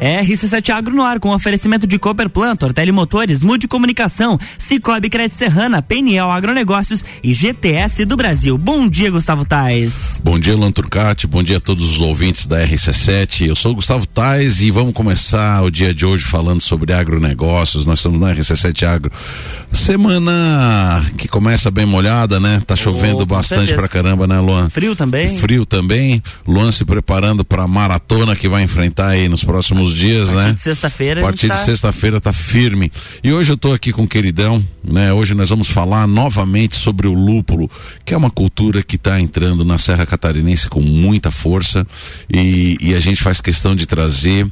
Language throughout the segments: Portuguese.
RC7 Agro no ar com oferecimento de Cooper Plant, Ortele Motores, Mude Comunicação, Cicobi Crédito Serrana, PNL Agronegócios e GTS do Brasil. Bom dia, Gustavo Tais. Bom dia, Luan Turcati. Bom dia a todos os ouvintes da RC7. Eu sou Gustavo Tais e vamos começar o dia de hoje falando sobre agronegócios. Nós estamos na RC7 Agro. Semana que começa bem molhada, né? Tá chovendo oh, bastante pra caramba, né, Luan? Frio também. Frio também. Luan se preparando para a maratona que vai enfrentar aí nos próximos dias, né? De sexta-feira. A partir tá... de sexta-feira tá firme. E hoje eu tô aqui com o queridão, né? Hoje nós vamos falar novamente sobre o lúpulo, que é uma cultura que está entrando na Serra Catarinense com muita força e, e a gente faz questão de trazer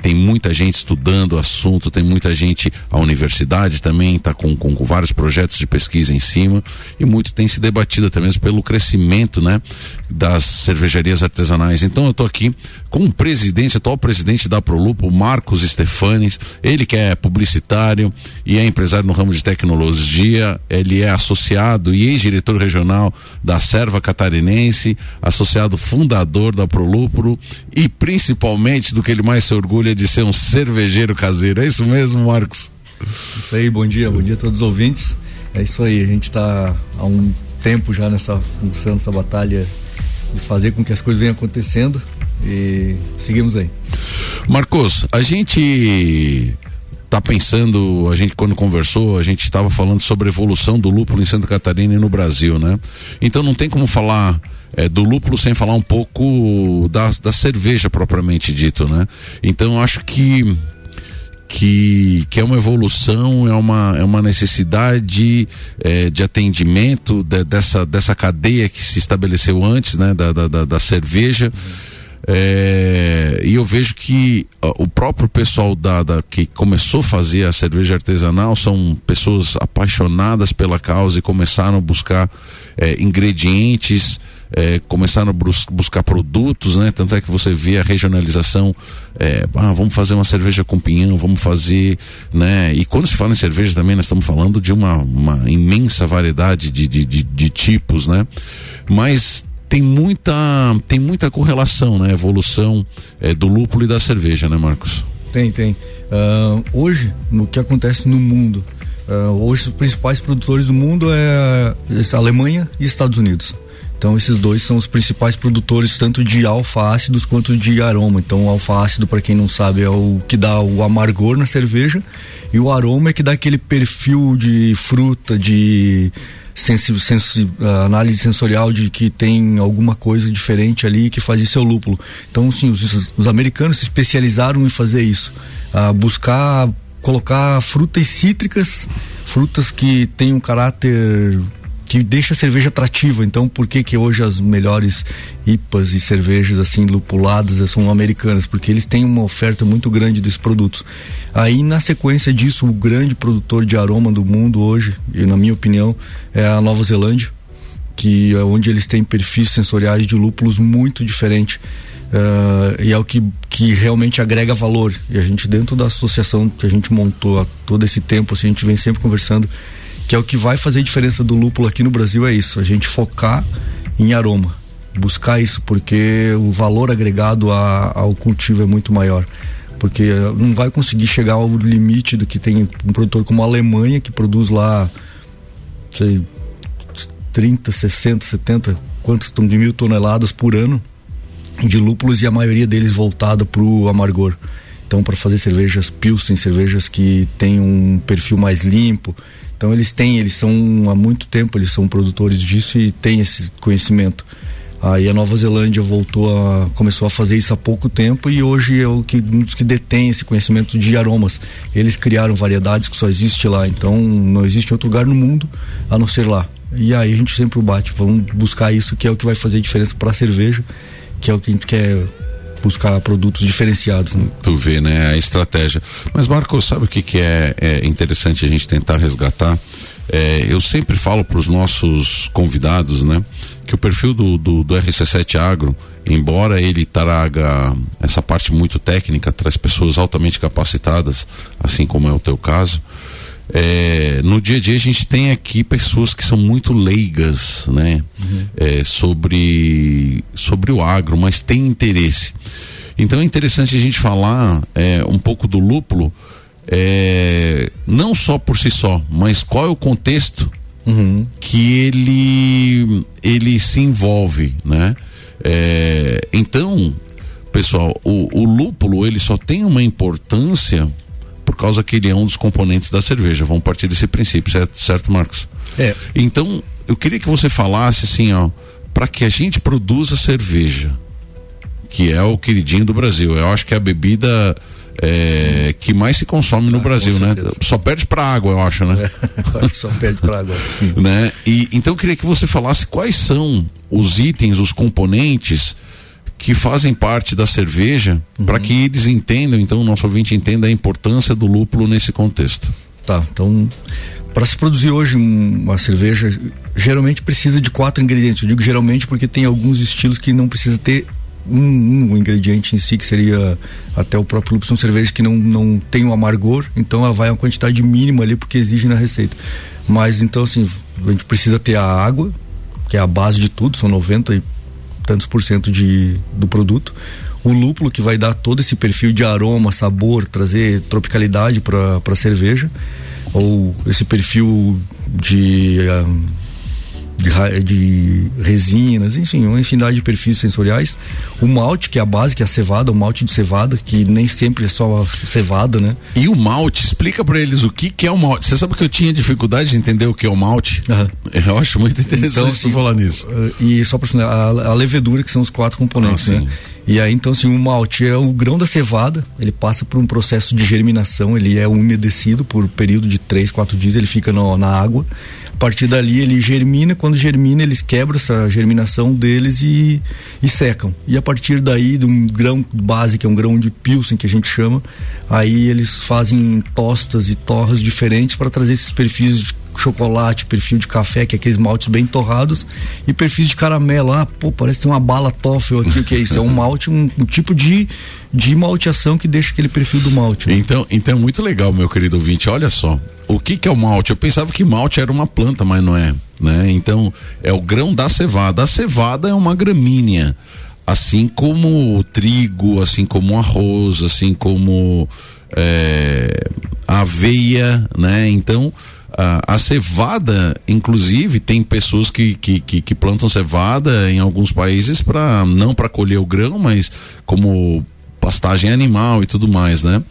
tem muita gente estudando o assunto, tem muita gente, a universidade também está com, com, com, vários projetos de pesquisa em cima e muito tem se debatido até mesmo pelo crescimento, né, das cervejarias artesanais. Então eu estou aqui com o presidente, atual presidente da Prolupo, Marcos Stefanes, ele que é publicitário e é empresário no ramo de tecnologia, ele é associado e ex-diretor regional da Serva Catarinense, associado fundador da Prolupro e principalmente do que ele mais se orgulha orgulho de ser um cervejeiro caseiro. É isso mesmo, Marcos? Isso aí, bom dia, bom dia a todos os ouvintes. É isso aí, a gente está há um tempo já nessa função, nessa batalha de fazer com que as coisas venham acontecendo e seguimos aí. Marcos, a gente tá pensando, a gente quando conversou, a gente estava falando sobre a evolução do lúpulo em Santa Catarina e no Brasil, né? Então não tem como falar é, do lúpulo sem falar um pouco da, da cerveja propriamente dito, né? Então acho que que, que é uma evolução, é uma, é uma necessidade é, de atendimento de, dessa, dessa cadeia que se estabeleceu antes, né, da, da, da cerveja. Uhum. É, e eu vejo que o próprio pessoal da, da, que começou a fazer a cerveja artesanal são pessoas apaixonadas pela causa e começaram a buscar é, ingredientes é, começaram a bus buscar produtos, né? Tanto é que você vê a regionalização, é, ah, vamos fazer uma cerveja com pinhão, vamos fazer, né? E quando se fala em cerveja também, nós estamos falando de uma, uma imensa variedade de, de, de, de tipos, né? Mas tem muita, tem muita correlação, né? Evolução é, do lúpulo e da cerveja, né, Marcos? Tem, tem. Uh, hoje, no que acontece no mundo, uh, hoje os principais produtores do mundo é a Alemanha e Estados Unidos. Então esses dois são os principais produtores tanto de alfa-ácidos quanto de aroma. Então o alfa-ácido, para quem não sabe, é o que dá o amargor na cerveja e o aroma é que dá aquele perfil de fruta, de sensi, sensi, análise sensorial de que tem alguma coisa diferente ali que faz isso é o lúpulo. Então, sim, os, os americanos se especializaram em fazer isso, buscar colocar frutas cítricas, frutas que têm um caráter que deixa a cerveja atrativa. Então, por que que hoje as melhores IPAs e cervejas assim lupuladas são americanas? Porque eles têm uma oferta muito grande desses produtos. Aí, na sequência disso, o grande produtor de aroma do mundo hoje, e na minha opinião, é a Nova Zelândia, que é onde eles têm perfis sensoriais de lúpulos muito diferentes. Uh, e é o que, que realmente agrega valor. E a gente, dentro da associação que a gente montou há todo esse tempo, assim, a gente vem sempre conversando que é o que vai fazer a diferença do lúpulo aqui no Brasil é isso, a gente focar em aroma, buscar isso porque o valor agregado a, ao cultivo é muito maior porque não vai conseguir chegar ao limite do que tem um produtor como a Alemanha que produz lá sei 30, 60, 70 quantos de mil toneladas por ano de lúpulos e a maioria deles voltada para o amargor então para fazer cervejas pilsen cervejas que têm um perfil mais limpo então eles têm, eles são há muito tempo, eles são produtores disso e têm esse conhecimento. Aí a Nova Zelândia voltou a começou a fazer isso há pouco tempo e hoje é o que um dos que detém esse conhecimento de aromas. Eles criaram variedades que só existe lá, então não existe outro lugar no mundo a não ser lá. E aí a gente sempre bate, vamos buscar isso que é o que vai fazer diferença para a cerveja, que é o que a gente quer buscar produtos diferenciados. Né? Tu vê, né, a estratégia. Mas Marco, sabe o que, que é, é interessante a gente tentar resgatar? É, eu sempre falo para os nossos convidados, né, que o perfil do, do, do, RC7 Agro, embora ele traga essa parte muito técnica, traz pessoas altamente capacitadas, assim como é o teu caso, é, no dia a dia a gente tem aqui pessoas que são muito leigas, né? Uhum. É, sobre, sobre o agro, mas tem interesse. Então é interessante a gente falar é, um pouco do lúpulo, é, não só por si só, mas qual é o contexto uhum. que ele ele se envolve, né? É, então, pessoal, o, o lúpulo ele só tem uma importância por causa que ele é um dos componentes da cerveja. Vamos partir desse princípio, certo, certo Marcos? É. Então, eu queria que você falasse assim, ó, para que a gente produza cerveja, que é o queridinho do Brasil. Eu acho que é a bebida é, que mais se consome no ah, Brasil, né? Só perde para água, eu acho, né? É, só perde para água, sim. né? E então eu queria que você falasse quais são os itens, os componentes que fazem parte da cerveja, uhum. para que eles entendam, então o nosso ouvinte entenda a importância do lúpulo nesse contexto. Tá, então para se produzir hoje uma cerveja, geralmente precisa de quatro ingredientes. Eu digo geralmente porque tem alguns estilos que não precisa ter um, um, ingrediente em si, que seria até o próprio lúpulo, são cervejas que não, não tem um amargor, então ela vai a uma quantidade mínima ali porque exige na receita. Mas então, assim, a gente precisa ter a água, que é a base de tudo, são 90 e tantos por cento de, do produto. O lúpulo, que vai dar todo esse perfil de aroma, sabor, trazer tropicalidade para a cerveja ou esse perfil de, um, de, de, resinas, enfim, uma infinidade de perfis sensoriais. O malte, que é a base, que é a cevada, o malte de cevada, que nem sempre é só cevada, né? E o malte, explica para eles o que, que é o malte. Você sabe que eu tinha dificuldade de entender o que é o malte? Uhum. Eu acho muito interessante então, assim, falar nisso. E só para a, a levedura, que são os quatro componentes, ah, né? E aí, então, assim, o malte é o grão da cevada, ele passa por um processo de germinação, ele é umedecido por um período de três, quatro dias, ele fica no, na água. Partir dali ele germina, quando germina eles quebram essa germinação deles e, e secam. E a partir daí, de um grão base, que é um grão de pilsen que a gente chama, aí eles fazem tostas e torras diferentes para trazer esses perfis chocolate, perfil de café, que é aqueles maltes bem torrados, e perfis de caramelo. Ah, pô, parece uma bala toffee aqui, o que é isso? É um malte, um, um, tipo de, de malteação que deixa aquele perfil do malte. Né? Então, então é muito legal, meu querido ouvinte. Olha só, o que, que é o malte? Eu pensava que malte era uma planta, mas não é. Né? Então, é o grão da cevada. A cevada é uma gramínea assim como o trigo, assim como o arroz, assim como é, a aveia, né? Então a, a cevada, inclusive, tem pessoas que, que, que, que plantam cevada em alguns países para não para colher o grão, mas como pastagem animal e tudo mais, né?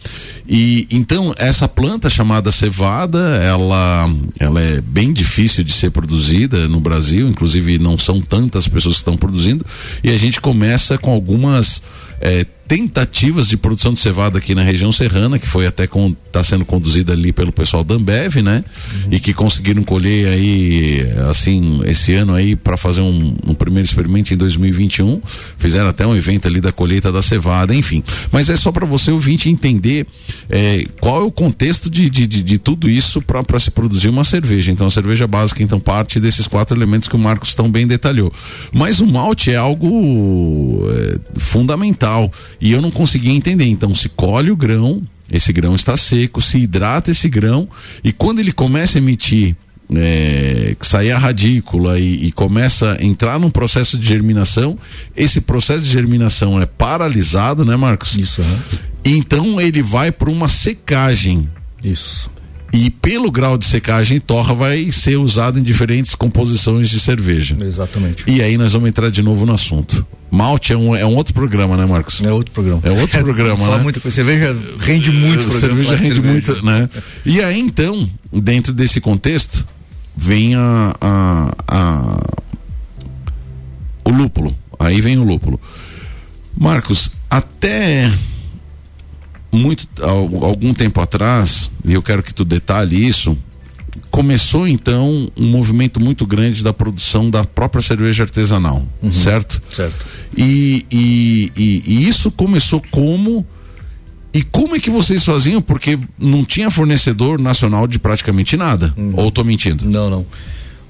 E então essa planta chamada cevada, ela, ela é bem difícil de ser produzida no Brasil, inclusive não são tantas pessoas que estão produzindo, e a gente começa com algumas é, tentativas de produção de cevada aqui na região serrana, que foi até está sendo conduzida ali pelo pessoal da Ambev, né? Uhum. E que conseguiram colher aí assim esse ano aí para fazer um, um, primeiro experimento em 2021, fizeram até um evento ali da colheita da cevada, enfim. Mas é só para você ouvinte entender é, qual é o contexto de, de, de, de tudo isso para se produzir uma cerveja. Então a cerveja básica então parte desses quatro elementos que o Marcos tão bem detalhou. Mas o malte é algo fundamental e eu não conseguia entender. Então, se colhe o grão, esse grão está seco, se hidrata esse grão, e quando ele começa a emitir é, sair a radícula e, e, começa a entrar num processo de germinação, esse processo de germinação é paralisado, né, Marcos? Isso. Né? Então ele vai para uma secagem. Isso. E pelo grau de secagem, torra vai ser usado em diferentes composições de cerveja. Exatamente. E aí nós vamos entrar de novo no assunto. Malte é um, é um outro programa, né, Marcos? É outro programa. É outro programa, Fala né? Muita coisa. Cerveja rende muito. Programa, cerveja rende cerveja. muito, né? E aí então, dentro desse contexto, vem a, a, a o lúpulo. Aí vem o lúpulo. Marcos, até muito algum tempo atrás, e eu quero que tu detalhe isso, começou então um movimento muito grande da produção da própria cerveja artesanal, uhum, certo? Certo. E, e, e, e, isso começou como e como é que vocês faziam? Porque não tinha fornecedor nacional de praticamente nada. Uhum. Ou estou mentindo? Não, não.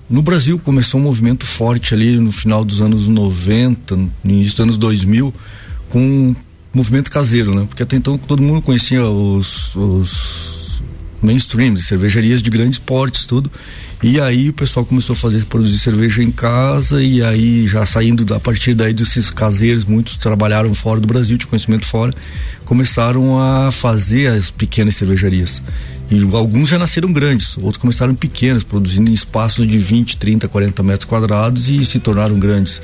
No Brasil começou um movimento forte ali no final dos anos 90, no início dos anos 2000, com movimento caseiro, né? Porque até então todo mundo conhecia os, os mainstreams, cervejarias de grandes portes, tudo. E aí o pessoal começou a fazer produzir cerveja em casa e aí já saindo a partir daí desses caseiros, muitos trabalharam fora do Brasil, tinham conhecimento fora, começaram a fazer as pequenas cervejarias. E alguns já nasceram grandes, outros começaram pequenos, produzindo em espaços de 20, 30, 40 metros quadrados e se tornaram grandes.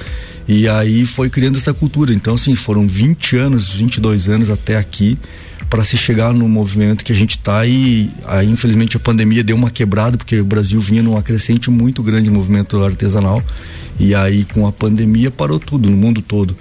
E aí foi criando essa cultura. Então, assim, foram 20 anos, 22 anos até aqui para se chegar no movimento que a gente está e aí infelizmente a pandemia deu uma quebrada porque o Brasil vinha num crescente muito grande movimento artesanal. E aí com a pandemia parou tudo no mundo todo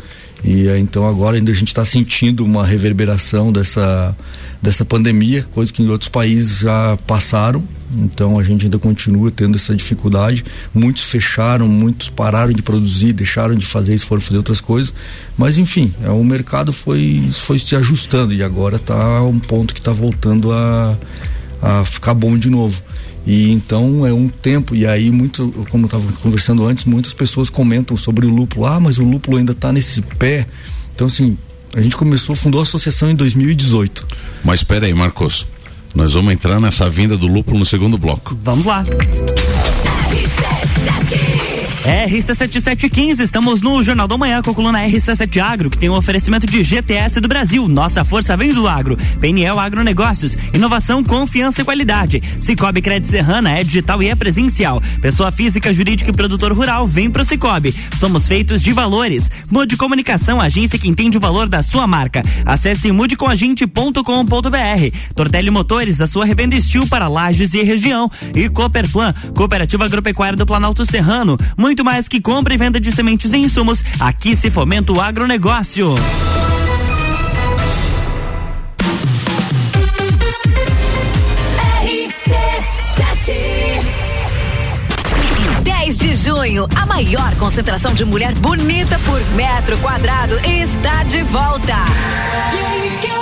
e então agora ainda a gente está sentindo uma reverberação dessa dessa pandemia, coisa que em outros países já passaram. Então a gente ainda continua tendo essa dificuldade. Muitos fecharam, muitos pararam de produzir, deixaram de fazer isso, foram fazer outras coisas. Mas enfim, é, o mercado foi, foi se ajustando e agora está um ponto que está voltando a, a ficar bom de novo. E então é um tempo, e aí muito, como eu estava conversando antes, muitas pessoas comentam sobre o lúpulo, ah, mas o lúpulo ainda está nesse pé. Então, assim, a gente começou, fundou a associação em 2018. Mas espera aí, Marcos. Nós vamos entrar nessa vinda do lúpulo no segundo bloco. Vamos lá. RC7715, estamos no Jornal da Manhã com a coluna RC7 Agro, que tem um oferecimento de GTS do Brasil. Nossa força vem do agro. PNL Agronegócios, inovação, confiança e qualidade. Cicobi Crédito Serrana é digital e é presencial. Pessoa física, jurídica e produtor rural, vem pro Cicobi. Somos feitos de valores. Mude Comunicação, agência que entende o valor da sua marca. Acesse mudecomagente.com.br. Tortelli Motores, a sua revenda estilo para lajes e região. E Cooperplan, Cooperativa Agropecuária do Planalto Serrano. Muito muito mais que compra e venda de sementes e insumos. Aqui se fomenta o agronegócio. de junho, a maior concentração de mulher bonita por metro quadrado está de volta. Da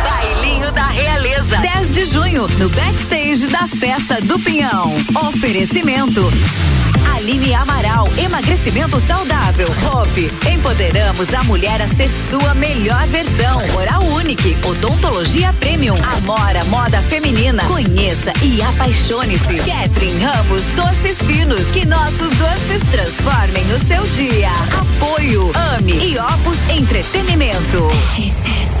da Realeza. 10 de junho, no backstage da Festa do Pinhão. Oferecimento. Aline Amaral, emagrecimento saudável. Hope, empoderamos a mulher a ser sua melhor versão. Oral Unique, odontologia premium. Amora, moda feminina. Conheça e apaixone-se. Catherine Ramos, doces finos. Que nossos doces transformem o seu dia. Apoio, ame e Opus Entretenimento. RC7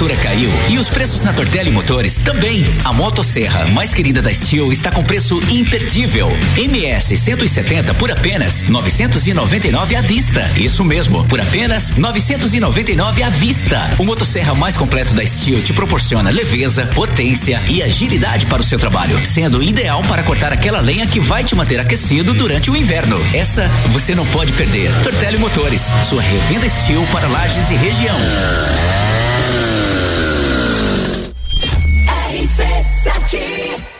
Temperatura caiu e os preços na Tortelli Motores também. A motosserra mais querida da Steel está com preço imperdível. MS 170 por apenas 999 à vista. Isso mesmo, por apenas 999 à vista. O motosserra mais completo da Steel te proporciona leveza, potência e agilidade para o seu trabalho, sendo ideal para cortar aquela lenha que vai te manter aquecido durante o inverno. Essa você não pode perder. Tortelli Motores, sua revenda Steel para lajes e região. sete.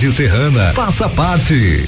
Serrana. Faça parte.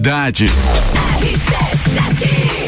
idade.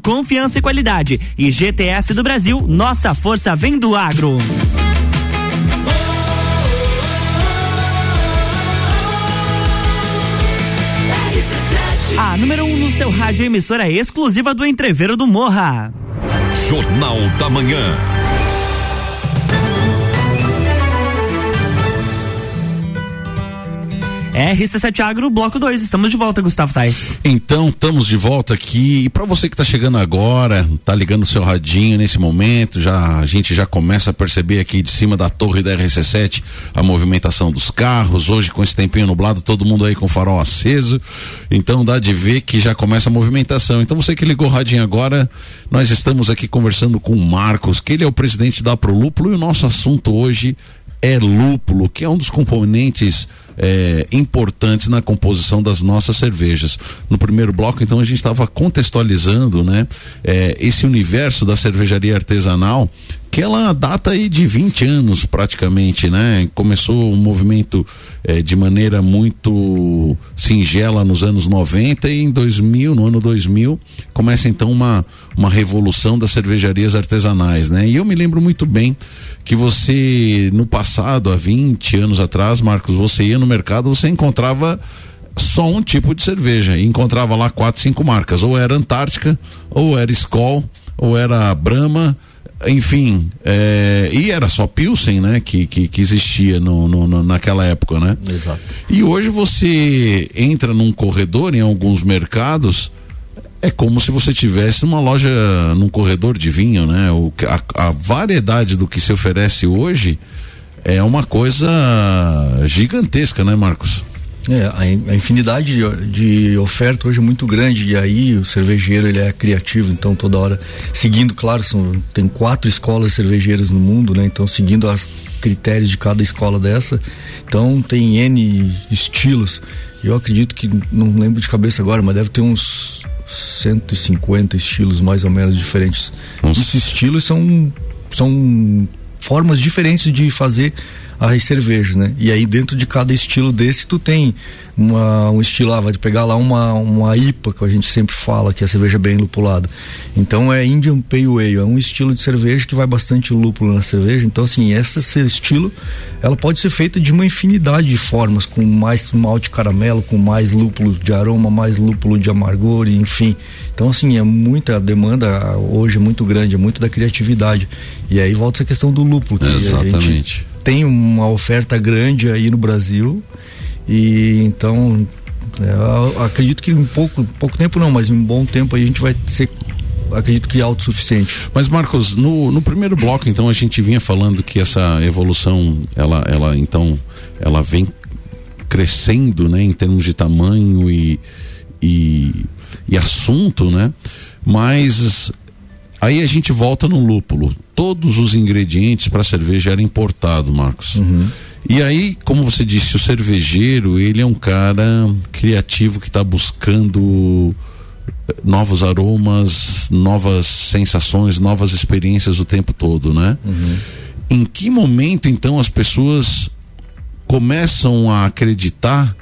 confiança e qualidade. E GTS do Brasil, nossa força vem do agro. A número 1 um no seu rádio emissora exclusiva do Entreveiro do Morra. Jornal da Manhã. RC7 Agro, bloco 2. Estamos de volta, Gustavo Tais. Então, estamos de volta aqui. E para você que está chegando agora, tá ligando o seu radinho nesse momento, já a gente já começa a perceber aqui de cima da torre da RC7 a movimentação dos carros. Hoje, com esse tempinho nublado, todo mundo aí com o farol aceso. Então, dá de ver que já começa a movimentação. Então, você que ligou o radinho agora, nós estamos aqui conversando com o Marcos, que ele é o presidente da Prolúpulo, e o nosso assunto hoje é lúpulo, que é um dos componentes é, importantes na composição das nossas cervejas. No primeiro bloco, então, a gente estava contextualizando, né, é, esse universo da cervejaria artesanal que ela data aí de 20 anos praticamente, né? Começou um movimento eh, de maneira muito singela nos anos 90 e em 2000, no ano 2000, começa então uma, uma revolução das cervejarias artesanais, né? E eu me lembro muito bem que você, no passado, há 20 anos atrás, Marcos, você ia no mercado, você encontrava só um tipo de cerveja e encontrava lá quatro, cinco marcas, ou era Antártica, ou era Skol, ou era Brahma, enfim, é, e era só Pilsen, né, que, que, que existia no, no, no, naquela época, né? Exato. E hoje você entra num corredor em alguns mercados, é como se você tivesse numa loja, num corredor de vinho, né? O, a, a variedade do que se oferece hoje é uma coisa gigantesca, né, Marcos? É, a, infinidade de, de, oferta hoje é muito grande e aí o cervejeiro ele é criativo, então toda hora seguindo, claro, são, tem quatro escolas cervejeiras no mundo, né? Então seguindo os critérios de cada escola dessa, então tem N estilos. Eu acredito que não lembro de cabeça agora, mas deve ter uns 150 estilos mais ou menos diferentes. Nossa. Esses estilos são são formas diferentes de fazer as cervejas, né? E aí dentro de cada estilo desse tu tem uma, um estilo, ah, vai pegar lá uma, uma IPA que a gente sempre fala que é a cerveja bem lupulada. Então é Indian Pale Ale, é um estilo de cerveja que vai bastante lúpulo na cerveja. Então assim, esse estilo, ela pode ser feita de uma infinidade de formas, com mais malte caramelo, com mais lúpulo de aroma, mais lúpulo de amargor, enfim. Então assim, é muita demanda hoje é muito grande, é muito da criatividade. E aí volta essa questão do lúpulo, que Exatamente tem uma oferta grande aí no Brasil e então é, acredito que em pouco, pouco tempo não, mas em um bom tempo a gente vai ser acredito que autossuficiente. Mas Marcos, no, no primeiro bloco então a gente vinha falando que essa evolução ela, ela então ela vem crescendo, né, em termos de tamanho e, e, e assunto, né? Mas Aí a gente volta no lúpulo. Todos os ingredientes para cerveja eram importados, Marcos. Uhum. E aí, como você disse, o cervejeiro, ele é um cara criativo que está buscando eh, novos aromas, novas sensações, novas experiências o tempo todo, né? Uhum. Em que momento, então, as pessoas começam a acreditar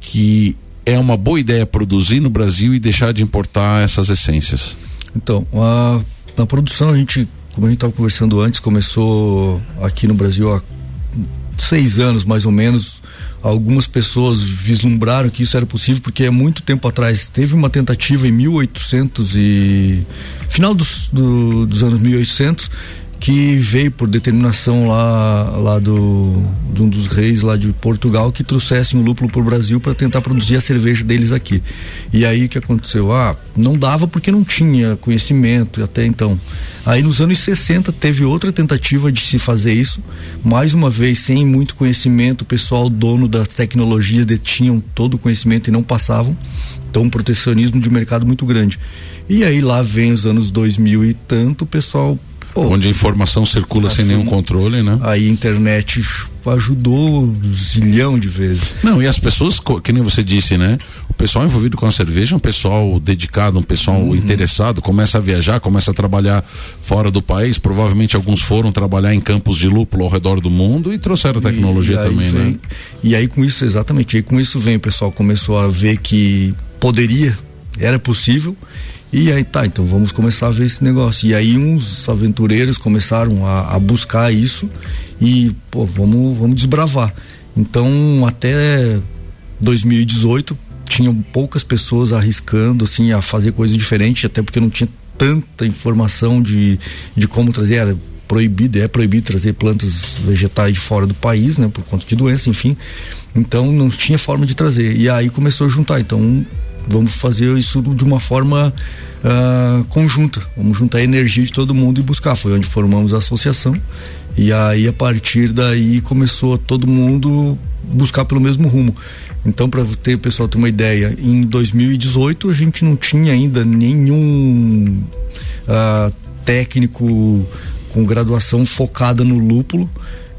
que é uma boa ideia produzir no Brasil e deixar de importar essas essências? Então, a, a produção, a gente, como a gente estava conversando antes, começou aqui no Brasil há seis anos mais ou menos, algumas pessoas vislumbraram que isso era possível porque é muito tempo atrás. Teve uma tentativa em 1800 e final dos, do, dos anos 1800 que veio por determinação lá, lá do, de um dos reis lá de Portugal que trouxessem o lúpulo para o Brasil para tentar produzir a cerveja deles aqui. E aí o que aconteceu? Ah, não dava porque não tinha conhecimento até então. Aí nos anos 60 teve outra tentativa de se fazer isso, mais uma vez sem muito conhecimento, o pessoal dono das tecnologias detinham todo o conhecimento e não passavam. Então um protecionismo de mercado muito grande. E aí lá vem os anos 2000 e tanto, o pessoal Pô, onde a informação circula sem nenhum controle, né? Aí a internet ajudou zilhão de vezes. Não, e as pessoas, que nem você disse, né? O pessoal envolvido com a cerveja é um pessoal dedicado, um pessoal uhum. interessado, começa a viajar, começa a trabalhar fora do país. Provavelmente alguns foram trabalhar em campos de lúpulo ao redor do mundo e trouxeram tecnologia e, e também, vem, né? E aí com isso, exatamente, aí com isso vem o pessoal começou a ver que poderia, era possível e aí tá, então vamos começar a ver esse negócio. E aí uns aventureiros começaram a, a buscar isso e, pô, vamos, vamos desbravar. Então até 2018 tinham poucas pessoas arriscando assim a fazer coisa diferente, até porque não tinha tanta informação de, de como trazer. Era proibido, é proibido trazer plantas vegetais de fora do país, né, por conta de doença, enfim. Então não tinha forma de trazer. E aí começou a juntar. Então vamos fazer isso de uma forma uh, conjunta. Vamos juntar a energia de todo mundo e buscar. Foi onde formamos a associação. E aí, a partir daí, começou todo mundo buscar pelo mesmo rumo. Então, para ter o pessoal ter uma ideia, em 2018 a gente não tinha ainda nenhum uh, técnico com graduação focada no lúpulo.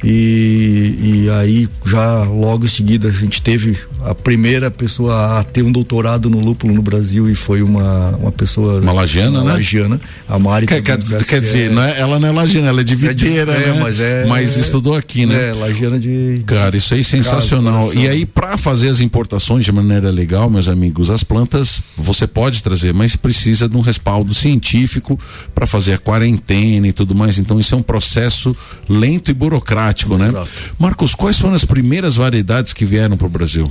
E, e aí já logo em seguida a gente teve a primeira pessoa a ter um doutorado no lúpulo no Brasil e foi uma, uma pessoa uma lagiana, uma né? lagiana a Mari quer, quer, quer dizer, é, não é, ela não é lagiana, ela é de Viteira, é de, é, né? mas, é, mas estudou aqui, né? É, lagiana de Cara, isso aí é sensacional. Casa, e aí para fazer as importações de maneira legal, meus amigos, as plantas você pode trazer, mas precisa de um respaldo científico para fazer a quarentena e tudo mais. Então isso é um processo lento e burocrático né? Exato. Marcos, quais foram as primeiras variedades que vieram para o Brasil?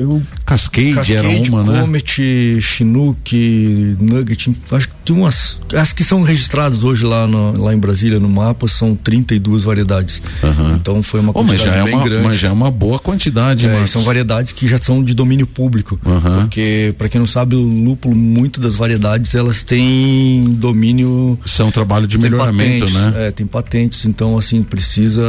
Eu, Cascade, Cascade era uma, Comet, né? Comet, Chinook, Nugget, acho que tem umas. As que são registradas hoje lá, no, lá em Brasília no mapa são 32 variedades. Uhum. Então foi uma quantidade oh, mas já é bem uma, grande. Mas já é uma boa quantidade, é, São variedades que já são de domínio público. Uhum. Porque, para quem não sabe, o lúpulo, muito das variedades, elas têm domínio. São trabalho de melhoramento, patentes, né? É, tem patentes. Então, assim, precisa.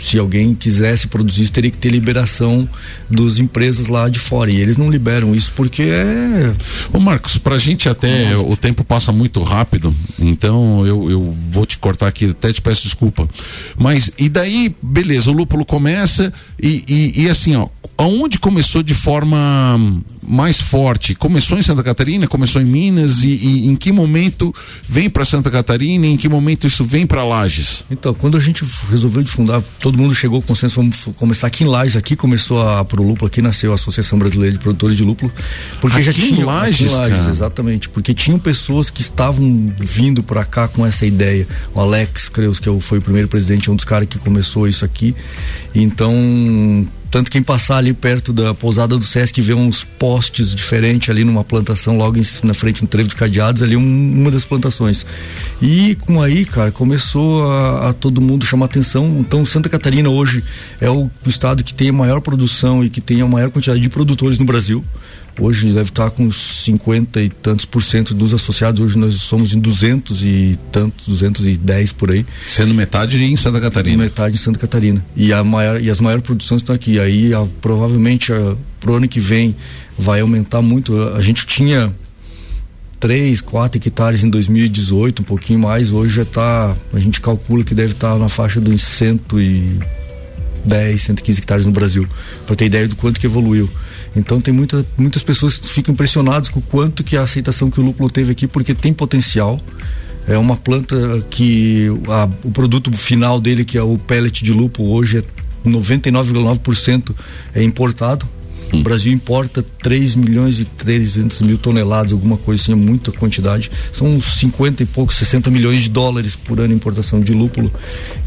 Se alguém quisesse produzir isso, teria que ter liberação dos empresas lá de fora e eles não liberam isso porque é. Ô Marcos, pra gente até o tempo passa muito rápido, então eu, eu vou te cortar aqui, até te peço desculpa. Mas e daí, beleza, o lúpulo começa e, e, e assim, ó, aonde começou de forma mais forte? Começou em Santa Catarina, começou em Minas e, e em que momento vem para Santa Catarina e em que momento isso vem para Lages? Então, quando a gente resolveu de fundar, todo mundo chegou com consenso, vamos começar aqui em Lages, aqui começou a Pro Lúpulo, aqui nasceu a Associação Brasileira de Produtores de Lúpulo, porque aqui já tinha Lages, Lages, exatamente, porque tinham pessoas que estavam vindo para cá com essa ideia. O Alex Creus, que é foi o primeiro presidente, é um dos caras que começou isso aqui. Então, tanto quem passar ali perto da pousada do Sesc vê uns postes diferentes ali numa plantação, logo em, na frente, no trevo de cadeados, ali um, uma das plantações. E com aí, cara, começou a, a, todo mundo chamar atenção. Então, Santa Catarina hoje é o estado que tem a maior produção e que tem a maior quantidade de produtores no Brasil. Hoje deve estar com 50 e tantos por cento dos associados. Hoje nós somos em 200 e tantos, 210 por aí. Sendo metade em Santa Catarina. Metade em Santa Catarina. E, a maior, e as maiores produções estão aqui. Aí a, provavelmente a, pro ano que vem vai aumentar muito. A, a gente tinha 3, 4 hectares em 2018, um pouquinho mais. Hoje já está. A gente calcula que deve estar na faixa dos 110, 115 hectares no Brasil. Para ter ideia do quanto que evoluiu. Então tem muita, muitas pessoas que ficam impressionadas com o quanto que a aceitação que o lúpulo teve aqui, porque tem potencial. É uma planta que a, o produto final dele, que é o pellet de lúpulo, hoje é 99,9% é importado. O Brasil importa 3 milhões e 300 mil toneladas, alguma coisa assim, é muita quantidade. São uns 50 e poucos, 60 milhões de dólares por ano importação de lúpulo.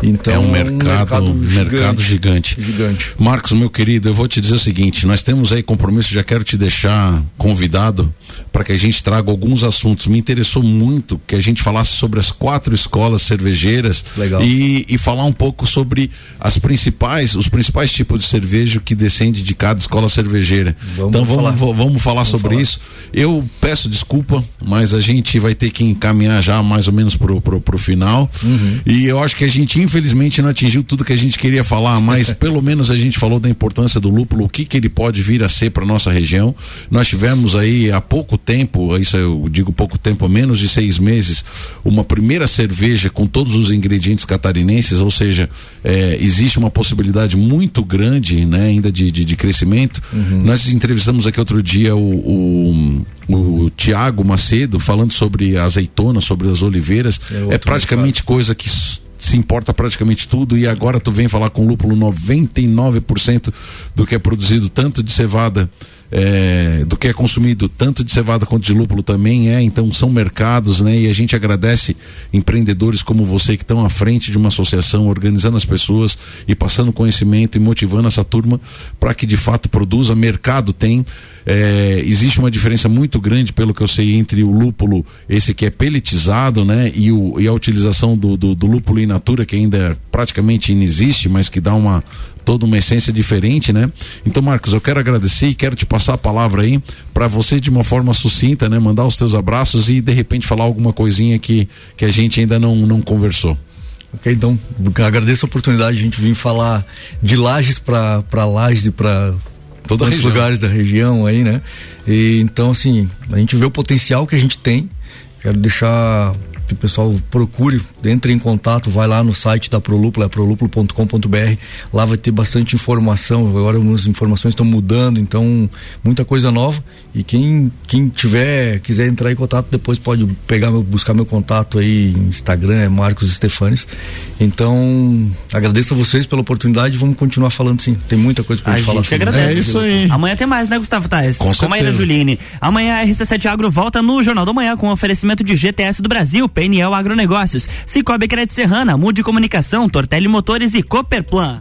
Então, é um mercado, um mercado, gigante, mercado gigante. gigante. Marcos, meu querido, eu vou te dizer o seguinte: nós temos aí compromisso, já quero te deixar convidado para que a gente traga alguns assuntos. Me interessou muito que a gente falasse sobre as quatro escolas cervejeiras e, e, falar um pouco sobre as principais, os principais tipos de cerveja que descende de cada escola cervejeira. Vamos então vamos falar, vamos, vamos falar vamos sobre falar. isso. Eu peço desculpa, mas a gente vai ter que encaminhar já mais ou menos pro, pro, pro final. Uhum. E eu acho que a gente infelizmente não atingiu tudo que a gente queria falar, mas pelo menos a gente falou da importância do lúpulo, o que que ele pode vir a ser para nossa região. Nós tivemos aí há pouco tempo, isso eu digo pouco tempo, menos de seis meses, uma primeira cerveja com todos os ingredientes catarinenses, ou seja, é, existe uma possibilidade muito grande, né, ainda de, de, de crescimento. Uhum. Nós entrevistamos aqui outro dia o, o, o Tiago Macedo falando sobre a azeitona, sobre as oliveiras. É, é praticamente coisa que se importa praticamente tudo e agora tu vem falar com lúpulo 99% do que é produzido tanto de cevada é, do que é consumido tanto de cevada quanto de lúpulo também é, então são mercados, né? E a gente agradece empreendedores como você que estão à frente de uma associação, organizando as pessoas e passando conhecimento e motivando essa turma para que de fato produza. Mercado tem. É, existe uma diferença muito grande, pelo que eu sei, entre o lúpulo, esse que é pelletizado, né? E, o, e a utilização do, do, do lúpulo que ainda praticamente inexiste, mas que dá uma, toda uma essência diferente, né? Então, Marcos, eu quero agradecer e quero te passar a palavra aí para você de uma forma sucinta, né? Mandar os teus abraços e de repente falar alguma coisinha que, que a gente ainda não, não conversou. Ok, então agradeço a oportunidade de a gente vir falar de Lages para Lages e para todos os lugares da região aí, né? E, então, assim, a gente vê o potencial que a gente tem. Quero deixar que o pessoal procure, entre em contato, vai lá no site da Prolúpulo, é prolupulo.com.br, lá vai ter bastante informação, agora as informações estão mudando, então muita coisa nova e quem, quem tiver, quiser entrar em contato depois pode pegar meu, buscar meu contato aí Instagram, é Marcos Stefanes, então agradeço a vocês pela oportunidade vamos continuar falando sim, tem muita coisa pra a gente, falar gente agradece. É isso aí. Amanhã tem mais, né Gustavo Tais? Com, com a Juline. Amanhã a RC7 Agro volta no Jornal da Manhã com oferecimento de GTS do Brasil, PNL Agronegócios, Cicobi Crédito Serrana, Mude Comunicação, Tortelli Motores e Cooperplan.